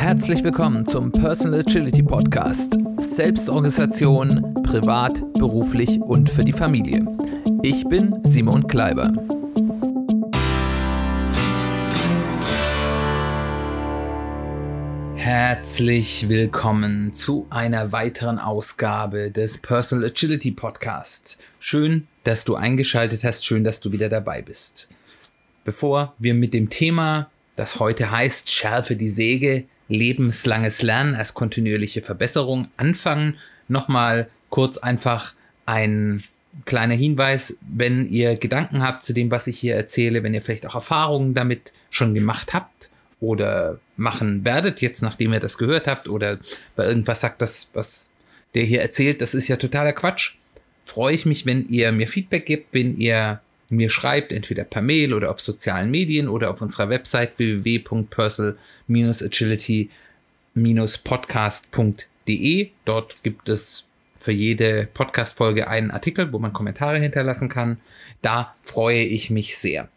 Herzlich willkommen zum Personal Agility Podcast. Selbstorganisation, privat, beruflich und für die Familie. Ich bin Simon Kleiber. Herzlich willkommen zu einer weiteren Ausgabe des Personal Agility Podcasts. Schön, dass du eingeschaltet hast, schön, dass du wieder dabei bist. Bevor wir mit dem Thema, das heute heißt Schärfe die Säge, lebenslanges Lernen als kontinuierliche Verbesserung anfangen, nochmal kurz einfach ein kleiner Hinweis, wenn ihr Gedanken habt zu dem, was ich hier erzähle, wenn ihr vielleicht auch Erfahrungen damit schon gemacht habt oder machen werdet, jetzt nachdem ihr das gehört habt oder bei irgendwas sagt, das, was der hier erzählt, das ist ja totaler Quatsch, freue ich mich, wenn ihr mir Feedback gebt, wenn ihr mir schreibt, entweder per Mail oder auf sozialen Medien oder auf unserer Website www.personal-agility-podcast.de. Dort gibt es für jede Podcast-Folge einen Artikel, wo man Kommentare hinterlassen kann. Da freue ich mich sehr,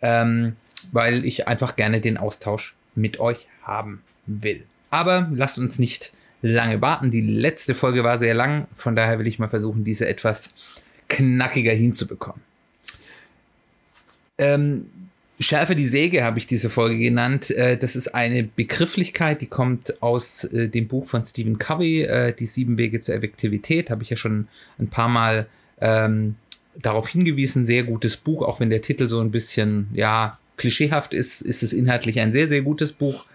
ähm, weil ich einfach gerne den Austausch mit euch haben will. Aber lasst uns nicht lange warten. Die letzte Folge war sehr lang, von daher will ich mal versuchen, diese etwas knackiger hinzubekommen. Ähm, Schärfe die Säge habe ich diese Folge genannt. Äh, das ist eine Begrifflichkeit, die kommt aus äh, dem Buch von Stephen Covey, äh, Die sieben Wege zur Effektivität. Habe ich ja schon ein paar Mal ähm, darauf hingewiesen. Sehr gutes Buch, auch wenn der Titel so ein bisschen, ja, klischeehaft ist, ist es inhaltlich ein sehr, sehr gutes Buch.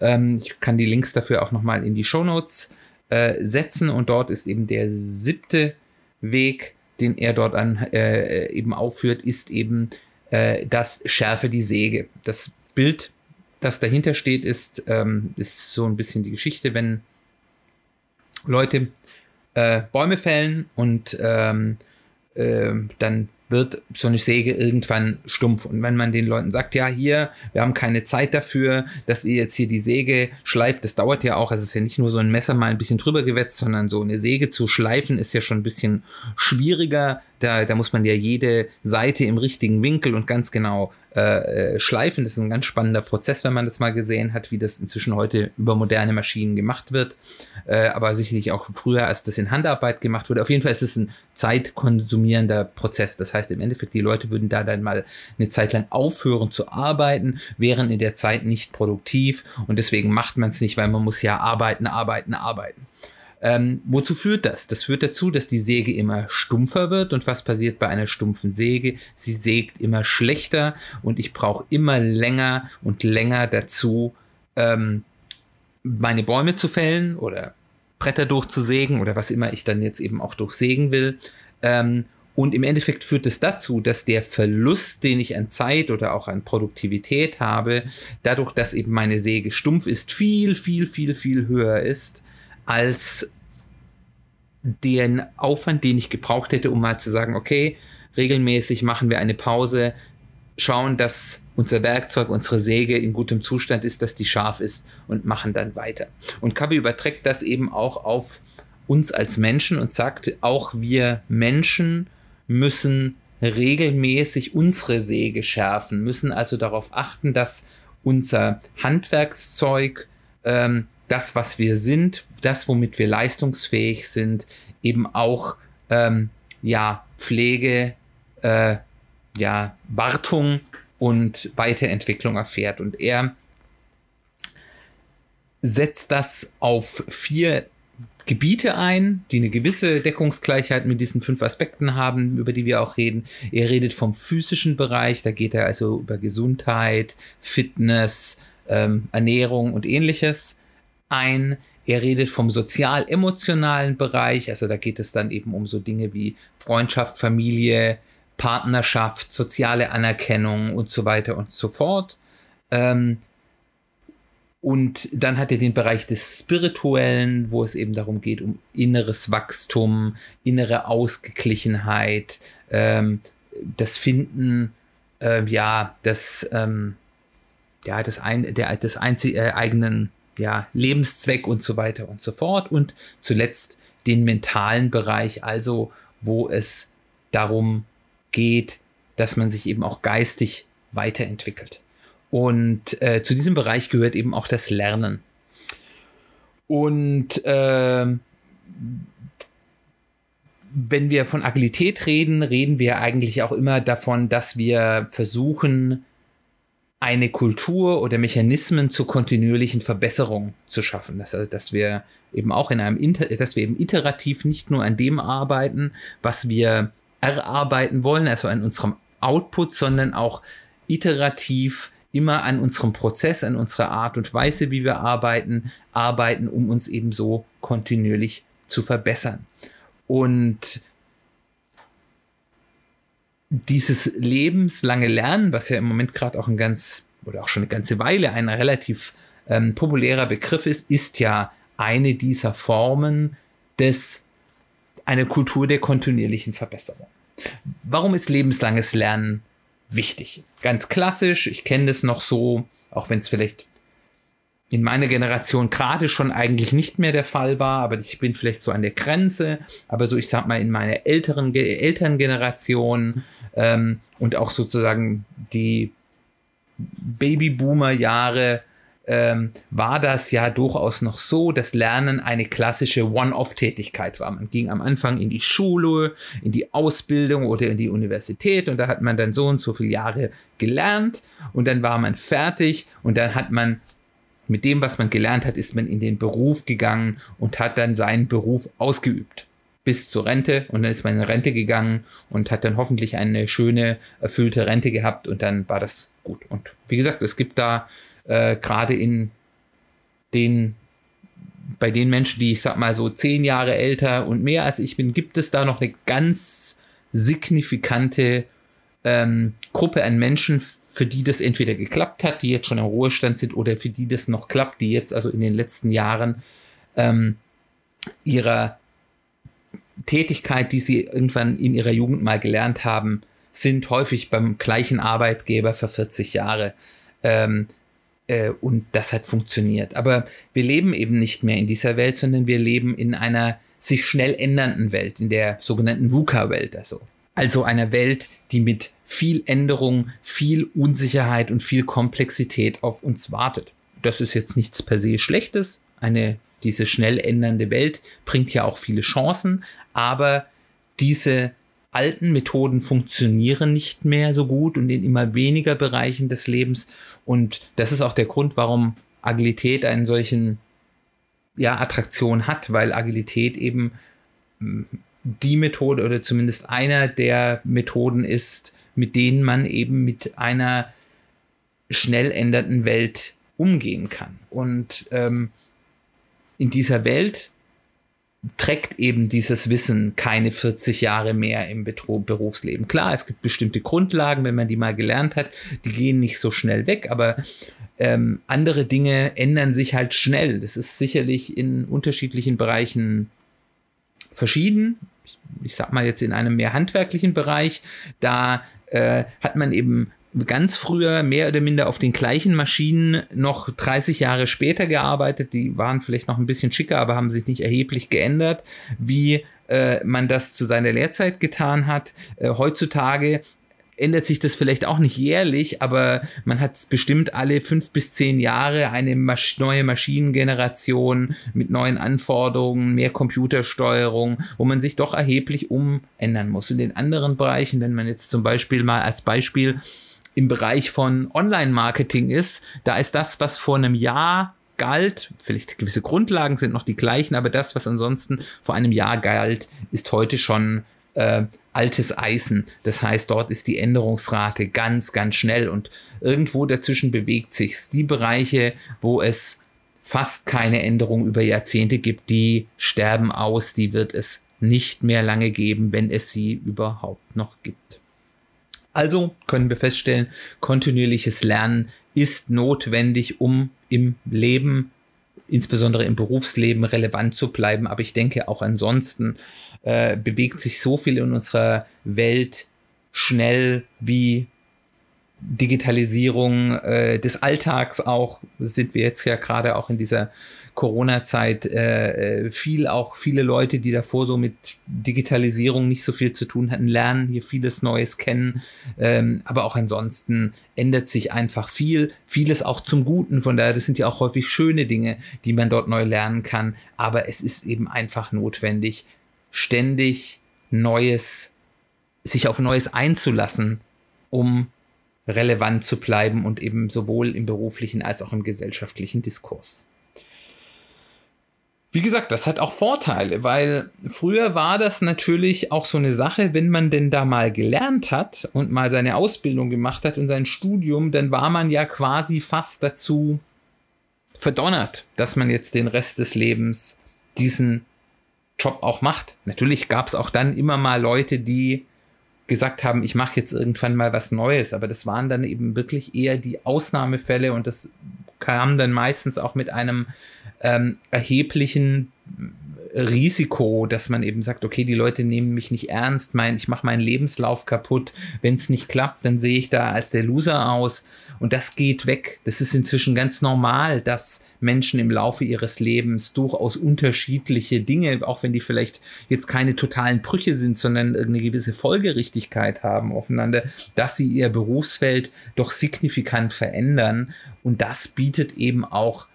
Ähm, ich kann die Links dafür auch nochmal in die Show Notes äh, setzen und dort ist eben der siebte Weg, den er dort an, äh, eben aufführt, ist eben äh, das Schärfe die Säge. Das Bild, das dahinter steht, ist, ähm, ist so ein bisschen die Geschichte, wenn Leute äh, Bäume fällen und ähm, äh, dann wird so eine Säge irgendwann stumpf. Und wenn man den Leuten sagt, ja, hier, wir haben keine Zeit dafür, dass ihr jetzt hier die Säge schleift, das dauert ja auch, es ist ja nicht nur so ein Messer mal ein bisschen drüber gewetzt, sondern so eine Säge zu schleifen ist ja schon ein bisschen schwieriger. Da, da muss man ja jede Seite im richtigen Winkel und ganz genau äh, äh, schleifen. Das ist ein ganz spannender Prozess, wenn man das mal gesehen hat, wie das inzwischen heute über moderne Maschinen gemacht wird. Äh, aber sicherlich auch früher, als das in Handarbeit gemacht wurde. Auf jeden Fall ist es ein zeitkonsumierender Prozess. Das heißt, im Endeffekt, die Leute würden da dann mal eine Zeit lang aufhören zu arbeiten, wären in der Zeit nicht produktiv und deswegen macht man es nicht, weil man muss ja arbeiten, arbeiten, arbeiten. Ähm, wozu führt das? Das führt dazu, dass die Säge immer stumpfer wird. Und was passiert bei einer stumpfen Säge? Sie sägt immer schlechter und ich brauche immer länger und länger dazu, ähm, meine Bäume zu fällen oder Bretter durchzusägen oder was immer ich dann jetzt eben auch durchsägen will. Ähm, und im Endeffekt führt es dazu, dass der Verlust, den ich an Zeit oder auch an Produktivität habe, dadurch, dass eben meine Säge stumpf ist, viel, viel, viel, viel höher ist als den Aufwand, den ich gebraucht hätte, um mal zu sagen, okay, regelmäßig machen wir eine Pause, schauen, dass unser Werkzeug, unsere Säge in gutem Zustand ist, dass die scharf ist und machen dann weiter. Und Kavi überträgt das eben auch auf uns als Menschen und sagt, auch wir Menschen müssen regelmäßig unsere Säge schärfen, müssen also darauf achten, dass unser Handwerkszeug ähm, das, was wir sind, das, womit wir leistungsfähig sind, eben auch ähm, ja, Pflege, äh, ja, Wartung und Weiterentwicklung erfährt. Und er setzt das auf vier Gebiete ein, die eine gewisse Deckungsgleichheit mit diesen fünf Aspekten haben, über die wir auch reden. Er redet vom physischen Bereich, da geht er also über Gesundheit, Fitness, ähm, Ernährung und ähnliches ein. Er redet vom sozial-emotionalen Bereich, also da geht es dann eben um so Dinge wie Freundschaft, Familie, Partnerschaft, soziale Anerkennung und so weiter und so fort. Ähm, und dann hat er den Bereich des Spirituellen, wo es eben darum geht, um inneres Wachstum, innere Ausgeglichenheit, ähm, das Finden, äh, ja, das, ähm, ja, das ein, der, des einzig, äh, eigenen ja, Lebenszweck und so weiter und so fort. Und zuletzt den mentalen Bereich, also wo es darum geht, dass man sich eben auch geistig weiterentwickelt. Und äh, zu diesem Bereich gehört eben auch das Lernen. Und äh, wenn wir von Agilität reden, reden wir eigentlich auch immer davon, dass wir versuchen, eine Kultur oder Mechanismen zur kontinuierlichen Verbesserung zu schaffen. Das, also, dass wir eben auch in einem, Inter dass wir eben iterativ nicht nur an dem arbeiten, was wir erarbeiten wollen, also an unserem Output, sondern auch iterativ immer an unserem Prozess, an unserer Art und Weise, wie wir arbeiten, arbeiten, um uns eben so kontinuierlich zu verbessern. Und dieses lebenslange Lernen, was ja im Moment gerade auch ein ganz oder auch schon eine ganze Weile ein relativ ähm, populärer Begriff ist, ist ja eine dieser Formen des einer Kultur der kontinuierlichen Verbesserung. Warum ist lebenslanges Lernen wichtig? Ganz klassisch, ich kenne das noch so, auch wenn es vielleicht in meiner Generation gerade schon eigentlich nicht mehr der Fall war, aber ich bin vielleicht so an der Grenze, aber so ich sag mal in meiner älteren Elterngeneration ähm, und auch sozusagen die Babyboomer-Jahre ähm, war das ja durchaus noch so, dass Lernen eine klassische One-Off-Tätigkeit war. Man ging am Anfang in die Schule, in die Ausbildung oder in die Universität und da hat man dann so und so viele Jahre gelernt und dann war man fertig und dann hat man mit dem, was man gelernt hat, ist man in den Beruf gegangen und hat dann seinen Beruf ausgeübt. Bis zur Rente und dann ist man in Rente gegangen und hat dann hoffentlich eine schöne, erfüllte Rente gehabt und dann war das gut. Und wie gesagt, es gibt da äh, gerade in den bei den Menschen, die ich sag mal so zehn Jahre älter und mehr als ich bin, gibt es da noch eine ganz signifikante ähm, Gruppe an Menschen, für die das entweder geklappt hat, die jetzt schon im Ruhestand sind, oder für die das noch klappt, die jetzt also in den letzten Jahren ähm, ihrer Tätigkeit, die sie irgendwann in ihrer Jugend mal gelernt haben, sind häufig beim gleichen Arbeitgeber für 40 Jahre. Ähm, äh, und das hat funktioniert. Aber wir leben eben nicht mehr in dieser Welt, sondern wir leben in einer sich schnell ändernden Welt, in der sogenannten VUCA-Welt. Also. also einer Welt, die mit viel Änderung, viel Unsicherheit und viel Komplexität auf uns wartet. Das ist jetzt nichts per se Schlechtes. Eine, diese schnell ändernde Welt bringt ja auch viele Chancen, aber diese alten Methoden funktionieren nicht mehr so gut und in immer weniger Bereichen des Lebens. Und das ist auch der Grund, warum Agilität einen solchen ja, Attraktion hat, weil Agilität eben die Methode oder zumindest einer der Methoden ist, mit denen man eben mit einer schnell ändernden Welt umgehen kann. Und ähm, in dieser Welt trägt eben dieses Wissen keine 40 Jahre mehr im Betro Berufsleben. Klar, es gibt bestimmte Grundlagen, wenn man die mal gelernt hat, die gehen nicht so schnell weg, aber ähm, andere Dinge ändern sich halt schnell. Das ist sicherlich in unterschiedlichen Bereichen verschieden. Ich, sag mal jetzt in einem mehr handwerklichen Bereich, da äh, hat man eben ganz früher mehr oder minder auf den gleichen Maschinen noch 30 Jahre später gearbeitet. Die waren vielleicht noch ein bisschen schicker, aber haben sich nicht erheblich geändert, wie äh, man das zu seiner Lehrzeit getan hat. Äh, heutzutage ändert sich das vielleicht auch nicht jährlich, aber man hat bestimmt alle fünf bis zehn Jahre eine Masch neue Maschinengeneration mit neuen Anforderungen, mehr Computersteuerung, wo man sich doch erheblich umändern muss. In den anderen Bereichen, wenn man jetzt zum Beispiel mal als Beispiel im Bereich von Online-Marketing ist, da ist das, was vor einem Jahr galt, vielleicht gewisse Grundlagen sind noch die gleichen, aber das, was ansonsten vor einem Jahr galt, ist heute schon äh, altes Eisen. Das heißt, dort ist die Änderungsrate ganz, ganz schnell und irgendwo dazwischen bewegt sich die Bereiche, wo es fast keine Änderung über Jahrzehnte gibt, die sterben aus, die wird es nicht mehr lange geben, wenn es sie überhaupt noch gibt. Also können wir feststellen, kontinuierliches Lernen ist notwendig, um im Leben, insbesondere im Berufsleben, relevant zu bleiben. Aber ich denke auch ansonsten äh, bewegt sich so viel in unserer Welt schnell wie Digitalisierung äh, des Alltags auch, sind wir jetzt ja gerade auch in dieser Corona-Zeit äh, äh, viel auch viele Leute, die davor so mit Digitalisierung nicht so viel zu tun hatten, lernen hier vieles Neues kennen. Ähm, aber auch ansonsten ändert sich einfach viel, vieles auch zum Guten. Von daher, das sind ja auch häufig schöne Dinge, die man dort neu lernen kann. Aber es ist eben einfach notwendig, ständig Neues, sich auf Neues einzulassen, um relevant zu bleiben und eben sowohl im beruflichen als auch im gesellschaftlichen Diskurs. Wie gesagt, das hat auch Vorteile, weil früher war das natürlich auch so eine Sache, wenn man denn da mal gelernt hat und mal seine Ausbildung gemacht hat und sein Studium, dann war man ja quasi fast dazu verdonnert, dass man jetzt den Rest des Lebens diesen Job auch macht. Natürlich gab es auch dann immer mal Leute, die gesagt haben, ich mache jetzt irgendwann mal was Neues, aber das waren dann eben wirklich eher die Ausnahmefälle. Und das kam dann meistens auch mit einem ähm, erheblichen Risiko, dass man eben sagt, okay, die Leute nehmen mich nicht ernst, mein, ich mache meinen Lebenslauf kaputt. Wenn es nicht klappt, dann sehe ich da als der Loser aus. Und das geht weg. Das ist inzwischen ganz normal, dass Menschen im Laufe ihres Lebens durchaus unterschiedliche Dinge, auch wenn die vielleicht jetzt keine totalen Brüche sind, sondern eine gewisse Folgerichtigkeit haben aufeinander, dass sie ihr Berufsfeld doch signifikant verändern. Und das bietet eben auch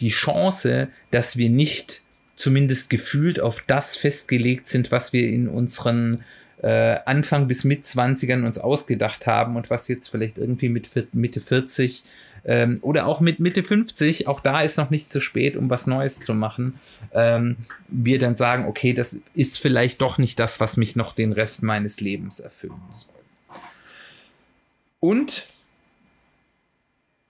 die Chance, dass wir nicht zumindest gefühlt auf das festgelegt sind, was wir in unseren äh, Anfang bis mit 20ern uns ausgedacht haben und was jetzt vielleicht irgendwie mit Mitte 40 ähm, oder auch mit Mitte 50, auch da ist noch nicht zu spät, um was Neues zu machen, ähm, wir dann sagen, okay, das ist vielleicht doch nicht das, was mich noch den Rest meines Lebens erfüllen soll. Und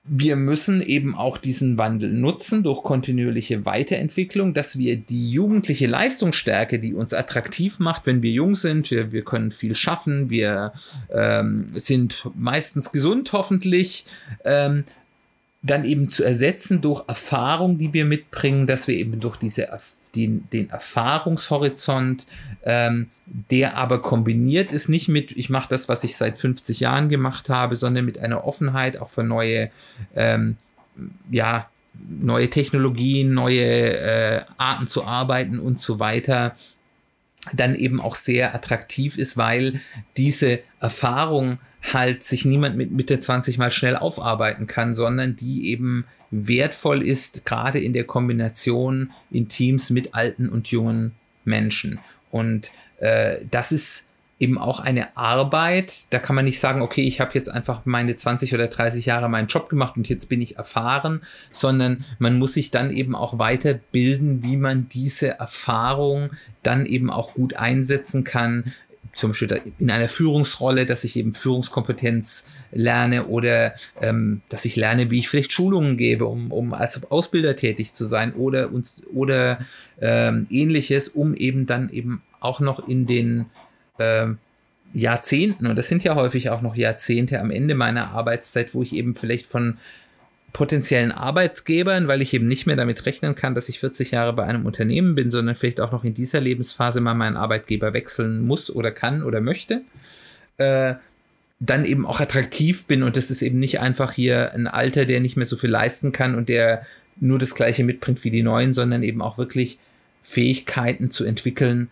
wir müssen eben auch diesen Wandel nutzen durch kontinuierliche Weiterentwicklung, dass wir die jugendliche Leistungsstärke, die uns attraktiv macht, wenn wir jung sind, wir, wir können viel schaffen, wir ähm, sind meistens gesund hoffentlich, ähm, dann eben zu ersetzen durch Erfahrung, die wir mitbringen, dass wir eben durch diese den, den Erfahrungshorizont, ähm, der aber kombiniert ist, nicht mit, ich mache das, was ich seit 50 Jahren gemacht habe, sondern mit einer Offenheit auch für neue, ähm, ja, neue Technologien, neue äh, Arten zu arbeiten und so weiter, dann eben auch sehr attraktiv ist, weil diese Erfahrung halt sich niemand mit Mitte 20 mal schnell aufarbeiten kann, sondern die eben wertvoll ist, gerade in der Kombination in Teams mit alten und jungen Menschen. Und äh, das ist eben auch eine Arbeit, da kann man nicht sagen, okay, ich habe jetzt einfach meine 20 oder 30 Jahre meinen Job gemacht und jetzt bin ich erfahren, sondern man muss sich dann eben auch weiterbilden, wie man diese Erfahrung dann eben auch gut einsetzen kann, zum Beispiel in einer Führungsrolle, dass ich eben Führungskompetenz lerne oder ähm, dass ich lerne, wie ich vielleicht Schulungen gebe, um, um als Ausbilder tätig zu sein oder uns oder ähm, ähnliches, um eben dann eben auch noch in den ähm, Jahrzehnten, und das sind ja häufig auch noch Jahrzehnte am Ende meiner Arbeitszeit, wo ich eben vielleicht von potenziellen Arbeitgebern, weil ich eben nicht mehr damit rechnen kann, dass ich 40 Jahre bei einem Unternehmen bin, sondern vielleicht auch noch in dieser Lebensphase mal meinen Arbeitgeber wechseln muss oder kann oder möchte, äh, dann eben auch attraktiv bin und das ist eben nicht einfach hier ein Alter, der nicht mehr so viel leisten kann und der nur das gleiche mitbringt wie die neuen, sondern eben auch wirklich Fähigkeiten zu entwickeln,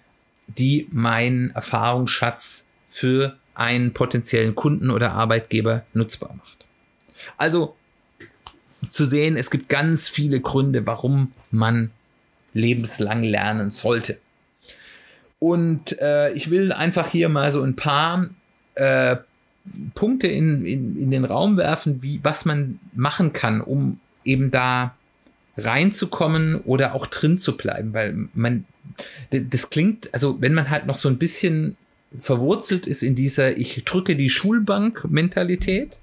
die meinen Erfahrungsschatz für einen potenziellen Kunden oder Arbeitgeber nutzbar macht. Also zu sehen, es gibt ganz viele Gründe, warum man lebenslang lernen sollte. Und äh, ich will einfach hier mal so ein paar äh, Punkte in, in, in den Raum werfen, wie, was man machen kann, um eben da reinzukommen oder auch drin zu bleiben, weil man, das klingt, also wenn man halt noch so ein bisschen verwurzelt ist in dieser Ich drücke die Schulbank-Mentalität,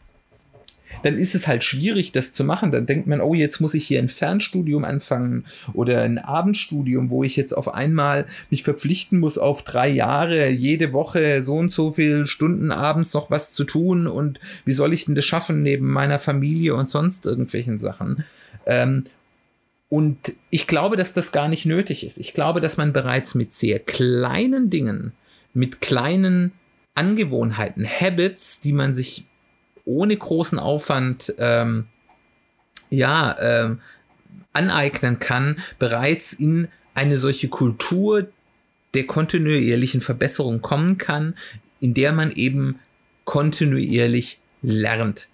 dann ist es halt schwierig, das zu machen. Dann denkt man, oh, jetzt muss ich hier ein Fernstudium anfangen oder ein Abendstudium, wo ich jetzt auf einmal mich verpflichten muss, auf drei Jahre jede Woche so und so viele Stunden abends noch was zu tun und wie soll ich denn das schaffen neben meiner Familie und sonst irgendwelchen Sachen. Ähm, und ich glaube, dass das gar nicht nötig ist. Ich glaube, dass man bereits mit sehr kleinen Dingen, mit kleinen Angewohnheiten, Habits, die man sich ohne großen Aufwand ähm, ja, ähm, aneignen kann, bereits in eine solche Kultur der kontinuierlichen Verbesserung kommen kann, in der man eben kontinuierlich lernt.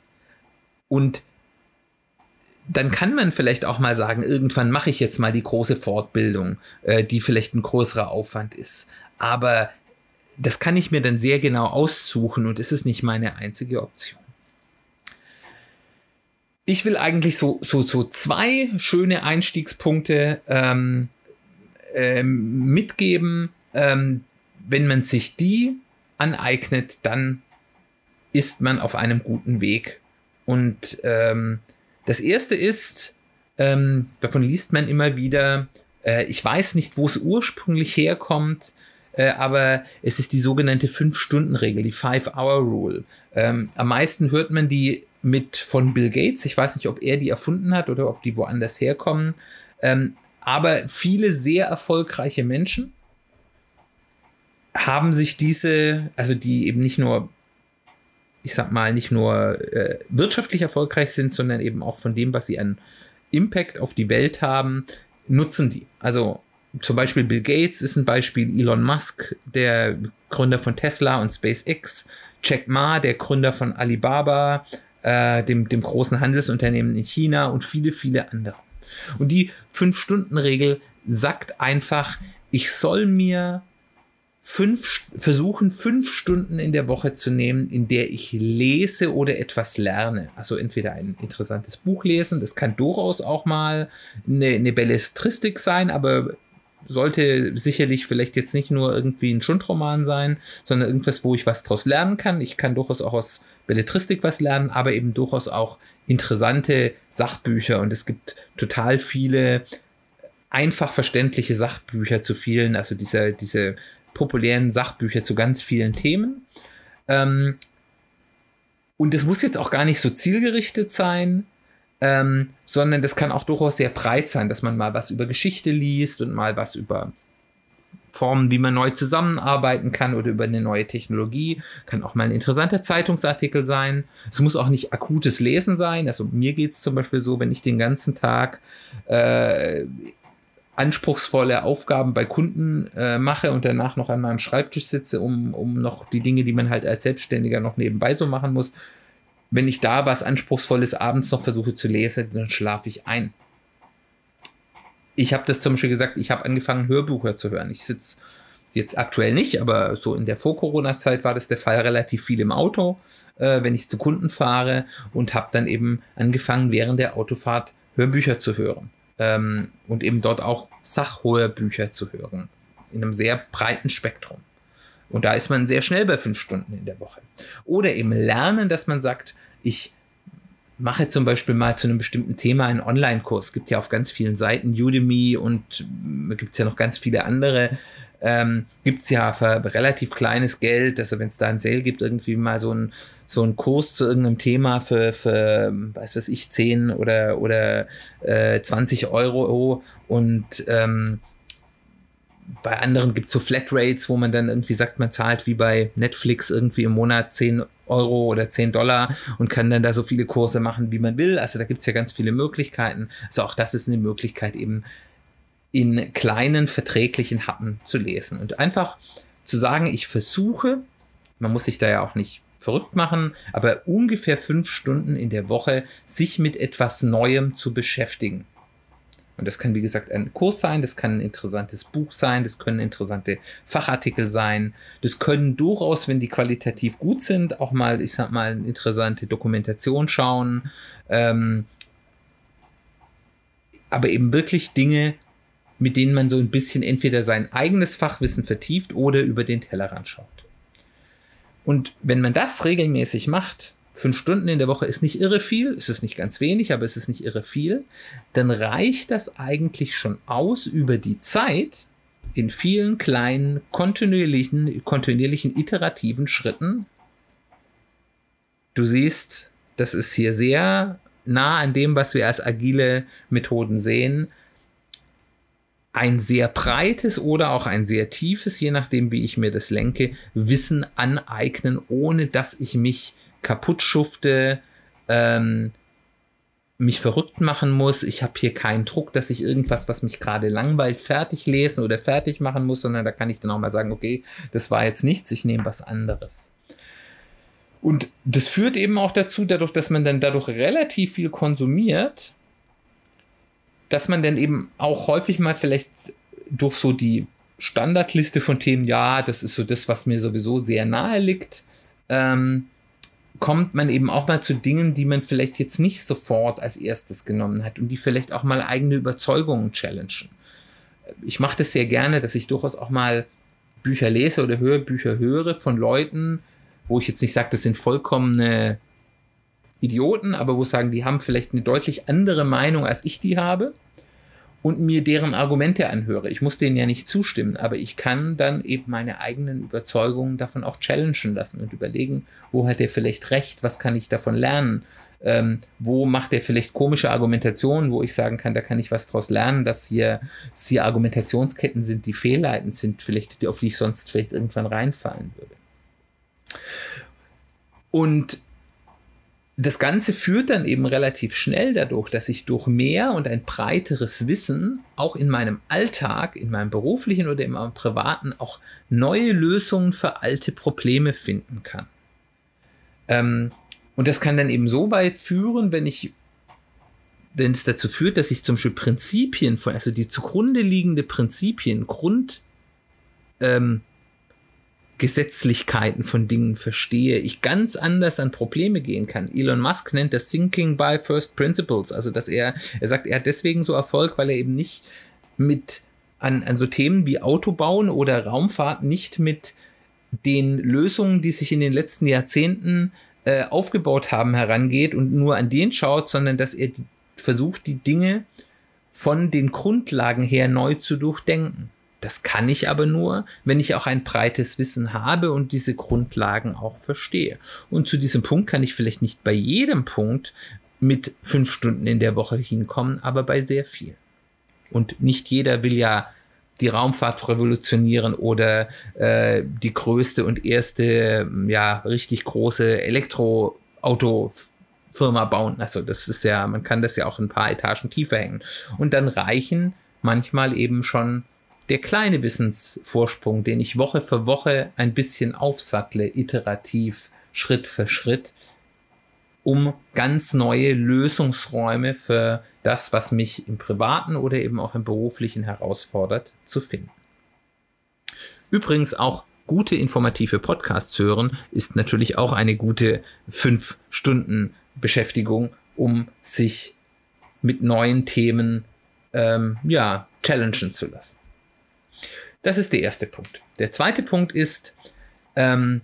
Und dann kann man vielleicht auch mal sagen, irgendwann mache ich jetzt mal die große Fortbildung, äh, die vielleicht ein größerer Aufwand ist. Aber das kann ich mir dann sehr genau aussuchen und es ist nicht meine einzige Option. Ich will eigentlich so, so, so zwei schöne Einstiegspunkte ähm, ähm, mitgeben. Ähm, wenn man sich die aneignet, dann ist man auf einem guten Weg. Und ähm, das erste ist, ähm, davon liest man immer wieder, äh, ich weiß nicht, wo es ursprünglich herkommt, äh, aber es ist die sogenannte Fünf-Stunden-Regel, die Five-Hour-Rule. Ähm, am meisten hört man die mit von Bill Gates. Ich weiß nicht, ob er die erfunden hat oder ob die woanders herkommen. Ähm, aber viele sehr erfolgreiche Menschen haben sich diese, also die eben nicht nur ich sag mal, nicht nur äh, wirtschaftlich erfolgreich sind, sondern eben auch von dem, was sie an Impact auf die Welt haben, nutzen die. Also zum Beispiel Bill Gates ist ein Beispiel, Elon Musk, der Gründer von Tesla und SpaceX, Jack Ma, der Gründer von Alibaba, äh, dem, dem großen Handelsunternehmen in China und viele, viele andere. Und die Fünf-Stunden-Regel sagt einfach, ich soll mir fünf, versuchen, fünf Stunden in der Woche zu nehmen, in der ich lese oder etwas lerne. Also entweder ein interessantes Buch lesen, das kann durchaus auch mal eine, eine Belletristik sein, aber sollte sicherlich vielleicht jetzt nicht nur irgendwie ein Schundroman sein, sondern irgendwas, wo ich was draus lernen kann. Ich kann durchaus auch aus Belletristik was lernen, aber eben durchaus auch interessante Sachbücher und es gibt total viele einfach verständliche Sachbücher zu vielen, also diese, diese populären Sachbücher zu ganz vielen Themen. Ähm, und es muss jetzt auch gar nicht so zielgerichtet sein, ähm, sondern das kann auch durchaus sehr breit sein, dass man mal was über Geschichte liest und mal was über Formen, wie man neu zusammenarbeiten kann oder über eine neue Technologie. Kann auch mal ein interessanter Zeitungsartikel sein. Es muss auch nicht akutes Lesen sein. Also mir geht es zum Beispiel so, wenn ich den ganzen Tag äh, anspruchsvolle Aufgaben bei Kunden äh, mache und danach noch an meinem Schreibtisch sitze, um, um noch die Dinge, die man halt als Selbstständiger noch nebenbei so machen muss. Wenn ich da was Anspruchsvolles abends noch versuche zu lesen, dann schlafe ich ein. Ich habe das zum Beispiel gesagt, ich habe angefangen, Hörbücher zu hören. Ich sitze jetzt aktuell nicht, aber so in der Vor-Corona-Zeit war das der Fall relativ viel im Auto, äh, wenn ich zu Kunden fahre und habe dann eben angefangen, während der Autofahrt Hörbücher zu hören ähm, und eben dort auch sachhohe Bücher zu hören. In einem sehr breiten Spektrum. Und da ist man sehr schnell bei fünf Stunden in der Woche. Oder eben lernen, dass man sagt, ich mache zum Beispiel mal zu einem bestimmten Thema einen Online-Kurs. Es gibt ja auf ganz vielen Seiten Udemy und gibt es ja noch ganz viele andere. Ähm, gibt es ja für relativ kleines Geld, also wenn es da ein Sale gibt, irgendwie mal so ein so Kurs zu irgendeinem Thema für, für weiß was ich, 10 oder, oder äh, 20 Euro. Und ähm, bei anderen gibt es so Flatrates, wo man dann irgendwie sagt, man zahlt wie bei Netflix irgendwie im Monat 10 Euro oder 10 Dollar und kann dann da so viele Kurse machen, wie man will. Also da gibt es ja ganz viele Möglichkeiten. Also auch das ist eine Möglichkeit, eben in kleinen verträglichen Happen zu lesen. Und einfach zu sagen, ich versuche, man muss sich da ja auch nicht verrückt machen, aber ungefähr fünf Stunden in der Woche sich mit etwas Neuem zu beschäftigen. Und das kann, wie gesagt, ein Kurs sein, das kann ein interessantes Buch sein, das können interessante Fachartikel sein, das können durchaus, wenn die qualitativ gut sind, auch mal, ich sag mal, eine interessante Dokumentation schauen. Ähm, aber eben wirklich Dinge, mit denen man so ein bisschen entweder sein eigenes Fachwissen vertieft oder über den Tellerrand schaut. Und wenn man das regelmäßig macht, fünf Stunden in der Woche ist nicht irre viel, es ist nicht ganz wenig, aber es ist nicht irre viel, dann reicht das eigentlich schon aus über die Zeit in vielen kleinen, kontinuierlichen, kontinuierlichen, iterativen Schritten. Du siehst, das ist hier sehr nah an dem, was wir als agile Methoden sehen ein sehr breites oder auch ein sehr tiefes, je nachdem, wie ich mir das lenke, Wissen aneignen, ohne dass ich mich kaputt schufte, ähm, mich verrückt machen muss. Ich habe hier keinen Druck, dass ich irgendwas, was mich gerade langweilt, fertig lesen oder fertig machen muss, sondern da kann ich dann auch mal sagen, okay, das war jetzt nichts, ich nehme was anderes. Und das führt eben auch dazu, dadurch, dass man dann dadurch relativ viel konsumiert, dass man dann eben auch häufig mal vielleicht durch so die Standardliste von Themen, ja, das ist so das, was mir sowieso sehr nahe liegt, ähm, kommt man eben auch mal zu Dingen, die man vielleicht jetzt nicht sofort als erstes genommen hat und die vielleicht auch mal eigene Überzeugungen challengen. Ich mache das sehr gerne, dass ich durchaus auch mal Bücher lese oder Hörbücher höre von Leuten, wo ich jetzt nicht sage, das sind vollkommene Idioten, aber wo sagen, die haben vielleicht eine deutlich andere Meinung, als ich die habe und mir deren Argumente anhöre. Ich muss denen ja nicht zustimmen, aber ich kann dann eben meine eigenen Überzeugungen davon auch challengen lassen und überlegen, wo hat er vielleicht recht, was kann ich davon lernen, ähm, wo macht er vielleicht komische Argumentationen, wo ich sagen kann, da kann ich was draus lernen, dass hier, dass hier Argumentationsketten sind, die fehlleitend sind, vielleicht, auf die ich sonst vielleicht irgendwann reinfallen würde. Und das Ganze führt dann eben relativ schnell dadurch, dass ich durch mehr und ein breiteres Wissen auch in meinem Alltag, in meinem beruflichen oder in meinem privaten auch neue Lösungen für alte Probleme finden kann. Ähm, und das kann dann eben so weit führen, wenn ich, wenn es dazu führt, dass ich zum Beispiel Prinzipien von, also die zugrunde liegende Prinzipien, Grund, ähm, Gesetzlichkeiten von Dingen verstehe, ich ganz anders an Probleme gehen kann. Elon Musk nennt das Thinking by First Principles, also dass er, er sagt, er hat deswegen so Erfolg, weil er eben nicht mit an, an so Themen wie Autobauen oder Raumfahrt nicht mit den Lösungen, die sich in den letzten Jahrzehnten äh, aufgebaut haben, herangeht und nur an den schaut, sondern dass er versucht, die Dinge von den Grundlagen her neu zu durchdenken. Das kann ich aber nur, wenn ich auch ein breites Wissen habe und diese Grundlagen auch verstehe. Und zu diesem Punkt kann ich vielleicht nicht bei jedem Punkt mit fünf Stunden in der Woche hinkommen, aber bei sehr viel. Und nicht jeder will ja die Raumfahrt revolutionieren oder äh, die größte und erste, ja, richtig große Elektroauto-Firma bauen. Also das ist ja, man kann das ja auch ein paar Etagen tiefer hängen. Und dann reichen manchmal eben schon der kleine Wissensvorsprung, den ich Woche für Woche ein bisschen aufsattle, iterativ, Schritt für Schritt, um ganz neue Lösungsräume für das, was mich im privaten oder eben auch im beruflichen herausfordert, zu finden. Übrigens auch gute informative Podcasts hören ist natürlich auch eine gute fünf Stunden Beschäftigung, um sich mit neuen Themen ähm, ja challengen zu lassen. Das ist der erste Punkt. Der zweite Punkt ist, ähm,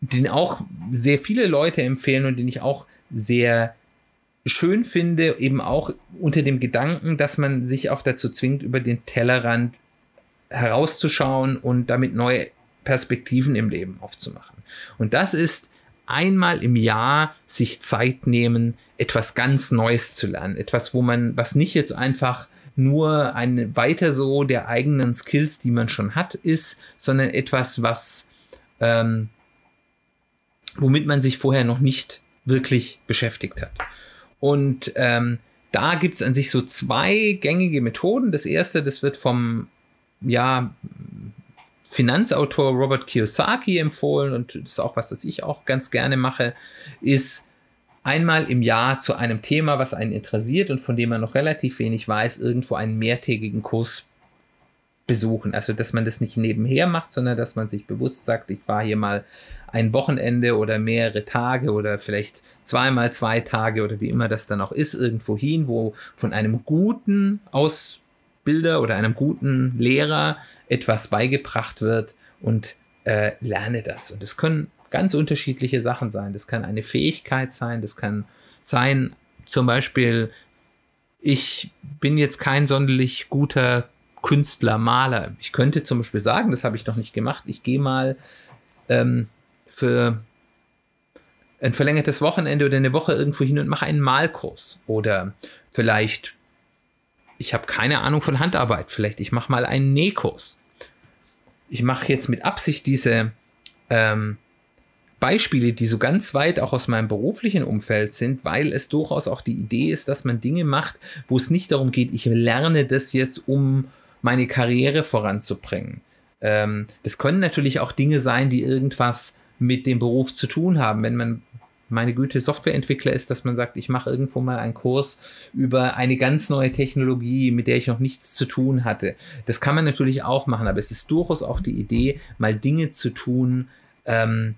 den auch sehr viele Leute empfehlen und den ich auch sehr schön finde, eben auch unter dem Gedanken, dass man sich auch dazu zwingt, über den Tellerrand herauszuschauen und damit neue Perspektiven im Leben aufzumachen. Und das ist einmal im Jahr sich Zeit nehmen, etwas ganz Neues zu lernen. Etwas, wo man, was nicht jetzt einfach nur ein weiter so der eigenen Skills, die man schon hat, ist, sondern etwas, was ähm, womit man sich vorher noch nicht wirklich beschäftigt hat. Und ähm, da gibt es an sich so zwei gängige Methoden. Das erste, das wird vom ja, Finanzautor Robert Kiyosaki empfohlen und das ist auch was, das ich auch ganz gerne mache, ist einmal im Jahr zu einem Thema, was einen interessiert und von dem man noch relativ wenig weiß, irgendwo einen mehrtägigen Kurs besuchen. Also, dass man das nicht nebenher macht, sondern dass man sich bewusst sagt, ich fahre hier mal ein Wochenende oder mehrere Tage oder vielleicht zweimal zwei Tage oder wie immer das dann auch ist, irgendwo hin, wo von einem guten Ausbilder oder einem guten Lehrer etwas beigebracht wird und äh, lerne das. Und es können ganz unterschiedliche Sachen sein. Das kann eine Fähigkeit sein, das kann sein, zum Beispiel, ich bin jetzt kein sonderlich guter Künstler, Maler. Ich könnte zum Beispiel sagen, das habe ich noch nicht gemacht, ich gehe mal ähm, für ein verlängertes Wochenende oder eine Woche irgendwo hin und mache einen Malkurs. Oder vielleicht, ich habe keine Ahnung von Handarbeit, vielleicht ich mache mal einen Nähkurs. Ich mache jetzt mit Absicht diese ähm, Beispiele, die so ganz weit auch aus meinem beruflichen Umfeld sind, weil es durchaus auch die Idee ist, dass man Dinge macht, wo es nicht darum geht, ich lerne das jetzt, um meine Karriere voranzubringen. Ähm, das können natürlich auch Dinge sein, die irgendwas mit dem Beruf zu tun haben. Wenn man meine Güte Softwareentwickler ist, dass man sagt, ich mache irgendwo mal einen Kurs über eine ganz neue Technologie, mit der ich noch nichts zu tun hatte. Das kann man natürlich auch machen, aber es ist durchaus auch die Idee, mal Dinge zu tun, ähm,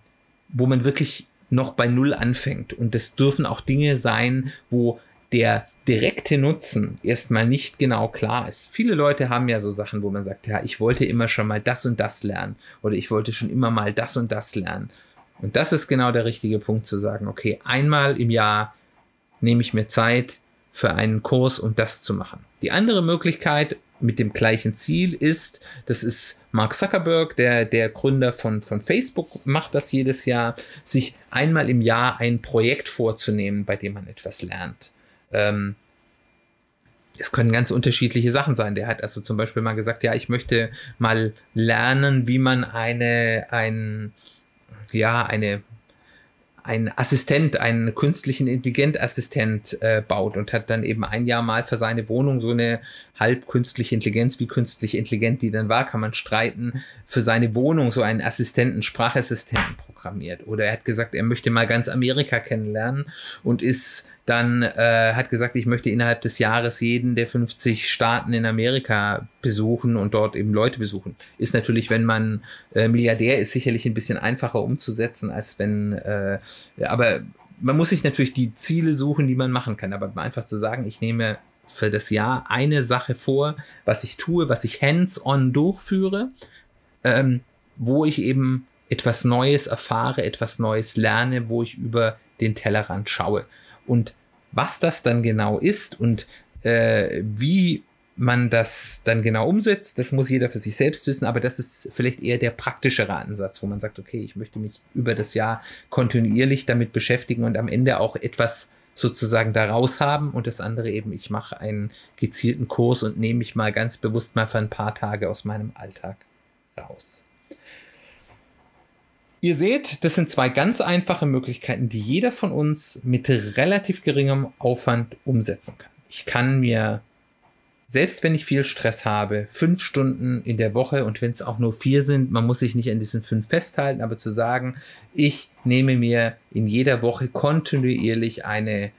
wo man wirklich noch bei Null anfängt. Und das dürfen auch Dinge sein, wo der direkte Nutzen erstmal nicht genau klar ist. Viele Leute haben ja so Sachen, wo man sagt, ja, ich wollte immer schon mal das und das lernen oder ich wollte schon immer mal das und das lernen. Und das ist genau der richtige Punkt zu sagen, okay, einmal im Jahr nehme ich mir Zeit für einen Kurs, um das zu machen. Die andere Möglichkeit mit dem gleichen Ziel ist, das ist Mark Zuckerberg, der, der Gründer von, von Facebook, macht das jedes Jahr, sich einmal im Jahr ein Projekt vorzunehmen, bei dem man etwas lernt. Ähm, es können ganz unterschiedliche Sachen sein. Der hat also zum Beispiel mal gesagt, ja, ich möchte mal lernen, wie man eine, ein, ja, eine ein Assistent, einen künstlichen Intelligentassistent äh, baut und hat dann eben ein Jahr mal für seine Wohnung so eine halb künstliche Intelligenz, wie künstlich intelligent die dann war, kann man streiten, für seine Wohnung so einen Assistenten, Sprachassistenten programmiert. Oder er hat gesagt, er möchte mal ganz Amerika kennenlernen und ist dann, äh, hat gesagt, ich möchte innerhalb des Jahres jeden der 50 Staaten in Amerika besuchen und dort eben Leute besuchen. Ist natürlich, wenn man äh, Milliardär ist, sicherlich ein bisschen einfacher umzusetzen, als wenn, äh, aber man muss sich natürlich die Ziele suchen, die man machen kann. Aber einfach zu sagen, ich nehme für das Jahr eine Sache vor, was ich tue, was ich hands-on durchführe, ähm, wo ich eben etwas Neues erfahre, etwas Neues lerne, wo ich über den Tellerrand schaue. Und was das dann genau ist und äh, wie man das dann genau umsetzt, das muss jeder für sich selbst wissen, aber das ist vielleicht eher der praktischere Ansatz, wo man sagt, okay, ich möchte mich über das Jahr kontinuierlich damit beschäftigen und am Ende auch etwas sozusagen daraus haben und das andere eben, ich mache einen gezielten Kurs und nehme mich mal ganz bewusst mal für ein paar Tage aus meinem Alltag raus. Ihr seht, das sind zwei ganz einfache Möglichkeiten, die jeder von uns mit relativ geringem Aufwand umsetzen kann. Ich kann mir, selbst wenn ich viel Stress habe, fünf Stunden in der Woche und wenn es auch nur vier sind, man muss sich nicht an diesen fünf festhalten, aber zu sagen, ich nehme mir in jeder Woche kontinuierlich eine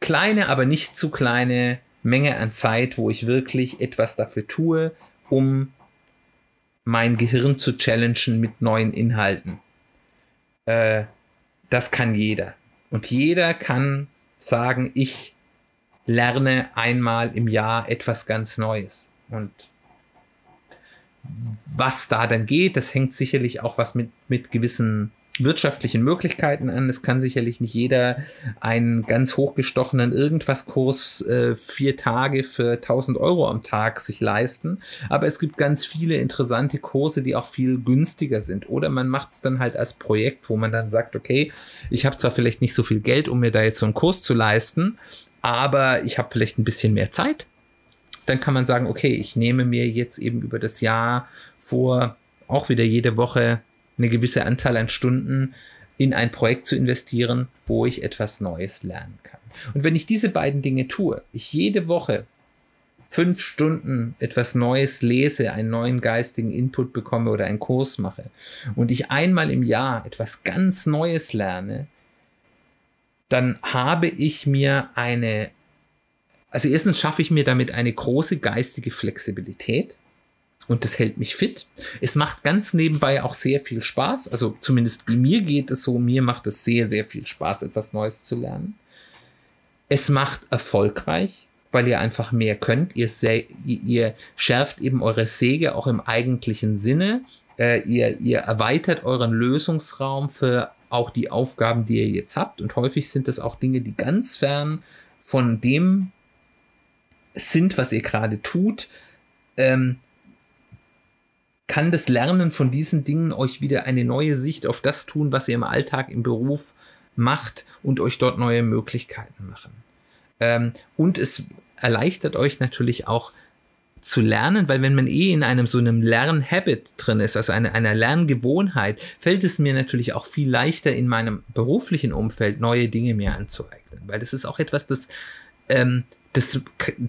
kleine, aber nicht zu kleine Menge an Zeit, wo ich wirklich etwas dafür tue, um mein Gehirn zu challengen mit neuen Inhalten. Äh, das kann jeder. Und jeder kann sagen, ich lerne einmal im Jahr etwas ganz Neues. Und was da dann geht, das hängt sicherlich auch was mit, mit gewissen wirtschaftlichen Möglichkeiten an. Es kann sicherlich nicht jeder einen ganz hochgestochenen Irgendwas-Kurs äh, vier Tage für 1000 Euro am Tag sich leisten. Aber es gibt ganz viele interessante Kurse, die auch viel günstiger sind. Oder man macht es dann halt als Projekt, wo man dann sagt, okay, ich habe zwar vielleicht nicht so viel Geld, um mir da jetzt so einen Kurs zu leisten, aber ich habe vielleicht ein bisschen mehr Zeit. Dann kann man sagen, okay, ich nehme mir jetzt eben über das Jahr vor, auch wieder jede Woche eine gewisse Anzahl an Stunden in ein Projekt zu investieren, wo ich etwas Neues lernen kann. Und wenn ich diese beiden Dinge tue, ich jede Woche fünf Stunden etwas Neues lese, einen neuen geistigen Input bekomme oder einen Kurs mache und ich einmal im Jahr etwas ganz Neues lerne, dann habe ich mir eine, also erstens schaffe ich mir damit eine große geistige Flexibilität und das hält mich fit. Es macht ganz nebenbei auch sehr viel Spaß. Also zumindest mir geht es so. Mir macht es sehr, sehr viel Spaß, etwas Neues zu lernen. Es macht erfolgreich, weil ihr einfach mehr könnt. Ihr, ihr schärft eben eure Säge auch im eigentlichen Sinne. Äh, ihr, ihr erweitert euren Lösungsraum für auch die Aufgaben, die ihr jetzt habt. Und häufig sind das auch Dinge, die ganz fern von dem sind, was ihr gerade tut. Ähm, kann das Lernen von diesen Dingen euch wieder eine neue Sicht auf das tun, was ihr im Alltag, im Beruf macht und euch dort neue Möglichkeiten machen. Ähm, und es erleichtert euch natürlich auch zu lernen, weil wenn man eh in einem so einem Lernhabit drin ist, also eine, einer Lerngewohnheit, fällt es mir natürlich auch viel leichter in meinem beruflichen Umfeld neue Dinge mir anzueignen, weil das ist auch etwas, das ähm, das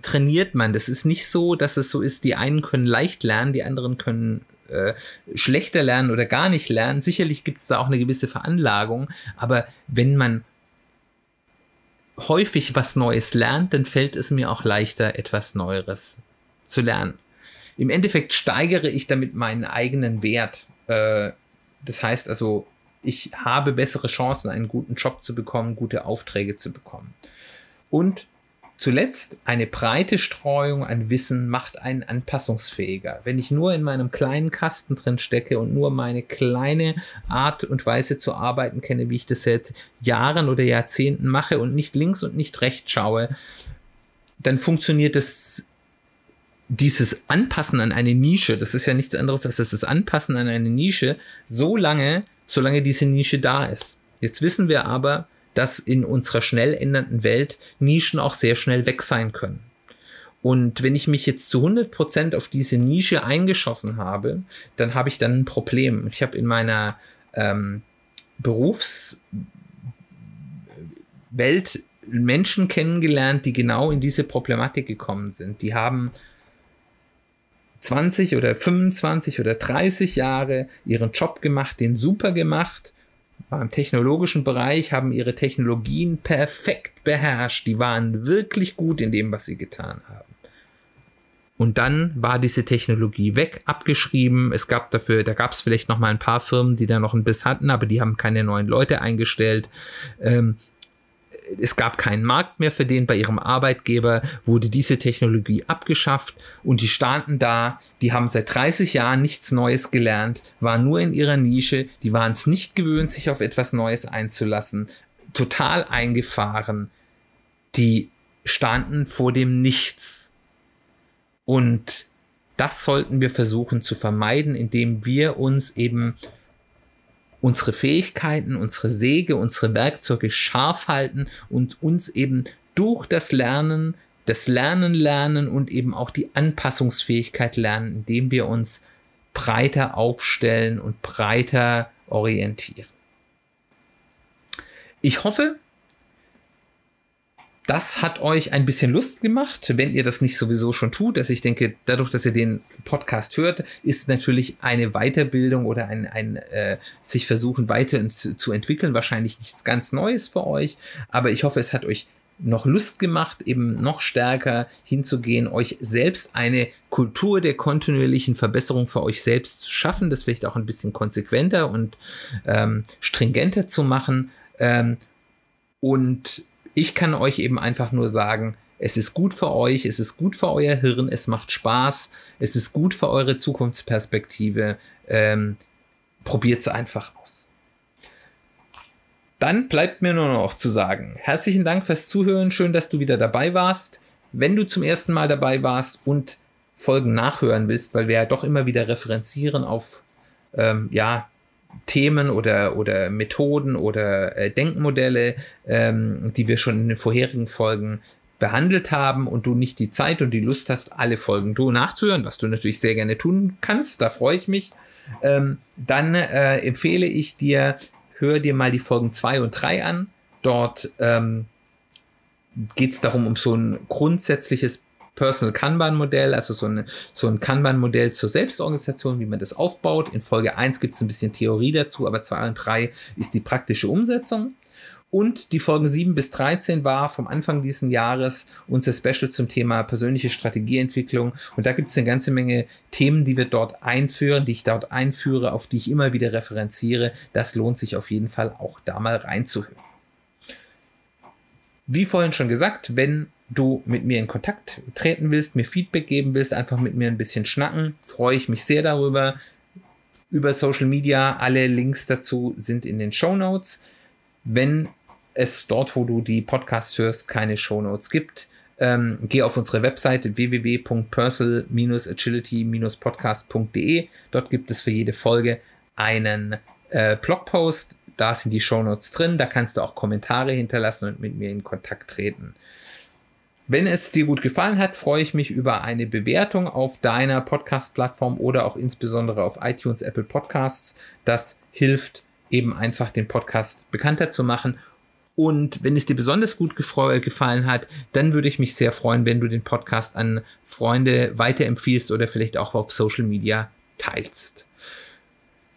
trainiert man. Das ist nicht so, dass es so ist, die einen können leicht lernen, die anderen können äh, schlechter lernen oder gar nicht lernen. Sicherlich gibt es da auch eine gewisse Veranlagung, aber wenn man häufig was Neues lernt, dann fällt es mir auch leichter, etwas Neueres zu lernen. Im Endeffekt steigere ich damit meinen eigenen Wert. Äh, das heißt also, ich habe bessere Chancen, einen guten Job zu bekommen, gute Aufträge zu bekommen. Und Zuletzt, eine breite Streuung an Wissen macht einen anpassungsfähiger. Wenn ich nur in meinem kleinen Kasten drin stecke und nur meine kleine Art und Weise zu arbeiten kenne, wie ich das seit Jahren oder Jahrzehnten mache und nicht links und nicht rechts schaue, dann funktioniert das dieses Anpassen an eine Nische, das ist ja nichts anderes als das Anpassen an eine Nische, so lange, solange diese Nische da ist. Jetzt wissen wir aber, dass in unserer schnell ändernden Welt Nischen auch sehr schnell weg sein können. Und wenn ich mich jetzt zu 100% auf diese Nische eingeschossen habe, dann habe ich dann ein Problem. Ich habe in meiner ähm, Berufswelt Menschen kennengelernt, die genau in diese Problematik gekommen sind. Die haben 20 oder 25 oder 30 Jahre ihren Job gemacht, den super gemacht im technologischen Bereich, haben ihre Technologien perfekt beherrscht. Die waren wirklich gut in dem, was sie getan haben. Und dann war diese Technologie weg, abgeschrieben. Es gab dafür, da gab es vielleicht noch mal ein paar Firmen, die da noch ein Biss hatten, aber die haben keine neuen Leute eingestellt. Ähm, es gab keinen Markt mehr für den. Bei ihrem Arbeitgeber wurde diese Technologie abgeschafft und die standen da, die haben seit 30 Jahren nichts Neues gelernt, waren nur in ihrer Nische, die waren es nicht gewöhnt, sich auf etwas Neues einzulassen, total eingefahren. Die standen vor dem Nichts. Und das sollten wir versuchen zu vermeiden, indem wir uns eben unsere Fähigkeiten, unsere Säge, unsere Werkzeuge scharf halten und uns eben durch das Lernen, das Lernen lernen und eben auch die Anpassungsfähigkeit lernen, indem wir uns breiter aufstellen und breiter orientieren. Ich hoffe, das hat euch ein bisschen Lust gemacht, wenn ihr das nicht sowieso schon tut. Also ich denke, dadurch, dass ihr den Podcast hört, ist natürlich eine Weiterbildung oder ein, ein äh, sich versuchen weiter zu, entwickeln wahrscheinlich nichts ganz Neues für euch. Aber ich hoffe, es hat euch noch Lust gemacht, eben noch stärker hinzugehen, euch selbst eine Kultur der kontinuierlichen Verbesserung für euch selbst zu schaffen, das vielleicht auch ein bisschen konsequenter und ähm, stringenter zu machen. Ähm, und ich kann euch eben einfach nur sagen, es ist gut für euch, es ist gut für euer Hirn, es macht Spaß, es ist gut für eure Zukunftsperspektive. Ähm, Probiert es einfach aus. Dann bleibt mir nur noch zu sagen, herzlichen Dank fürs Zuhören, schön, dass du wieder dabei warst. Wenn du zum ersten Mal dabei warst und Folgen nachhören willst, weil wir ja doch immer wieder referenzieren auf ähm, ja, Themen oder, oder Methoden oder äh, Denkmodelle, ähm, die wir schon in den vorherigen Folgen behandelt haben und du nicht die Zeit und die Lust hast, alle Folgen du nachzuhören, was du natürlich sehr gerne tun kannst, da freue ich mich, ähm, dann äh, empfehle ich dir, hör dir mal die Folgen 2 und 3 an. Dort ähm, geht es darum, um so ein grundsätzliches Personal Kanban-Modell, also so, eine, so ein Kanban-Modell zur Selbstorganisation, wie man das aufbaut. In Folge 1 gibt es ein bisschen Theorie dazu, aber 2 und 3 ist die praktische Umsetzung. Und die Folgen 7 bis 13 war vom Anfang dieses Jahres unser Special zum Thema persönliche Strategieentwicklung. Und da gibt es eine ganze Menge Themen, die wir dort einführen, die ich dort einführe, auf die ich immer wieder referenziere. Das lohnt sich auf jeden Fall auch da mal reinzuhören. Wie vorhin schon gesagt, wenn du mit mir in Kontakt treten willst, mir Feedback geben willst, einfach mit mir ein bisschen schnacken, freue ich mich sehr darüber. Über Social Media, alle Links dazu sind in den Show Notes. Wenn es dort, wo du die Podcasts hörst, keine Show Notes gibt, ähm, geh auf unsere Webseite www.personal-agility-podcast.de. Dort gibt es für jede Folge einen äh, Blogpost. Da sind die Show Notes drin. Da kannst du auch Kommentare hinterlassen und mit mir in Kontakt treten. Wenn es dir gut gefallen hat, freue ich mich über eine Bewertung auf deiner Podcast-Plattform oder auch insbesondere auf iTunes, Apple Podcasts. Das hilft eben einfach, den Podcast bekannter zu machen. Und wenn es dir besonders gut gefallen hat, dann würde ich mich sehr freuen, wenn du den Podcast an Freunde weiterempfiehlst oder vielleicht auch auf Social Media teilst.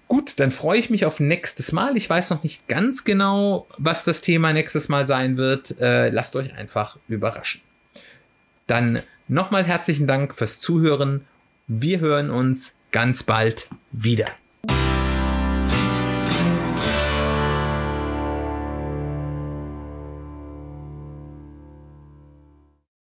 Gut, dann freue ich mich auf nächstes Mal. Ich weiß noch nicht ganz genau, was das Thema nächstes Mal sein wird. Äh, lasst euch einfach überraschen. Dann nochmal herzlichen Dank fürs Zuhören. Wir hören uns ganz bald wieder.